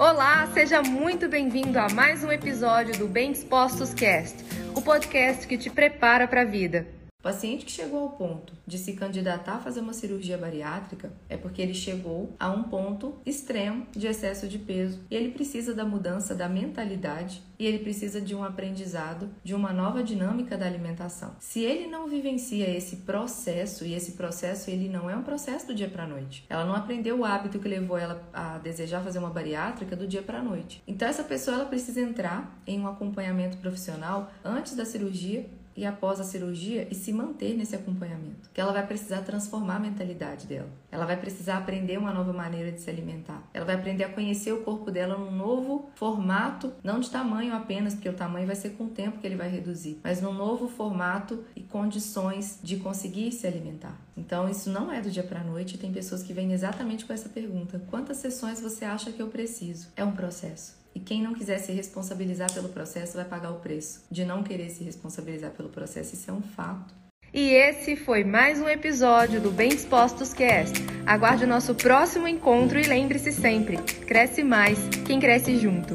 Olá, seja muito bem-vindo a mais um episódio do Bem Dispostos Cast, o podcast que te prepara para a vida. O paciente que chegou ao ponto de se candidatar a fazer uma cirurgia bariátrica é porque ele chegou a um ponto extremo de excesso de peso e ele precisa da mudança da mentalidade e ele precisa de um aprendizado, de uma nova dinâmica da alimentação. Se ele não vivencia esse processo e esse processo ele não é um processo do dia para noite. Ela não aprendeu o hábito que levou ela a desejar fazer uma bariátrica do dia para noite. Então essa pessoa ela precisa entrar em um acompanhamento profissional antes da cirurgia e após a cirurgia e se manter nesse acompanhamento. Que ela vai precisar transformar a mentalidade dela. Ela vai precisar aprender uma nova maneira de se alimentar. Ela vai aprender a conhecer o corpo dela num novo formato, não de tamanho apenas, porque o tamanho vai ser com o tempo que ele vai reduzir, mas num novo formato e condições de conseguir se alimentar. Então, isso não é do dia para noite. Tem pessoas que vêm exatamente com essa pergunta: quantas sessões você acha que eu preciso? É um processo. E quem não quiser se responsabilizar pelo processo vai pagar o preço de não querer se responsabilizar pelo processo. Isso é um fato. E esse foi mais um episódio do Bem Dispostos Cast. Aguarde o nosso próximo encontro e lembre-se sempre: cresce mais quem cresce junto.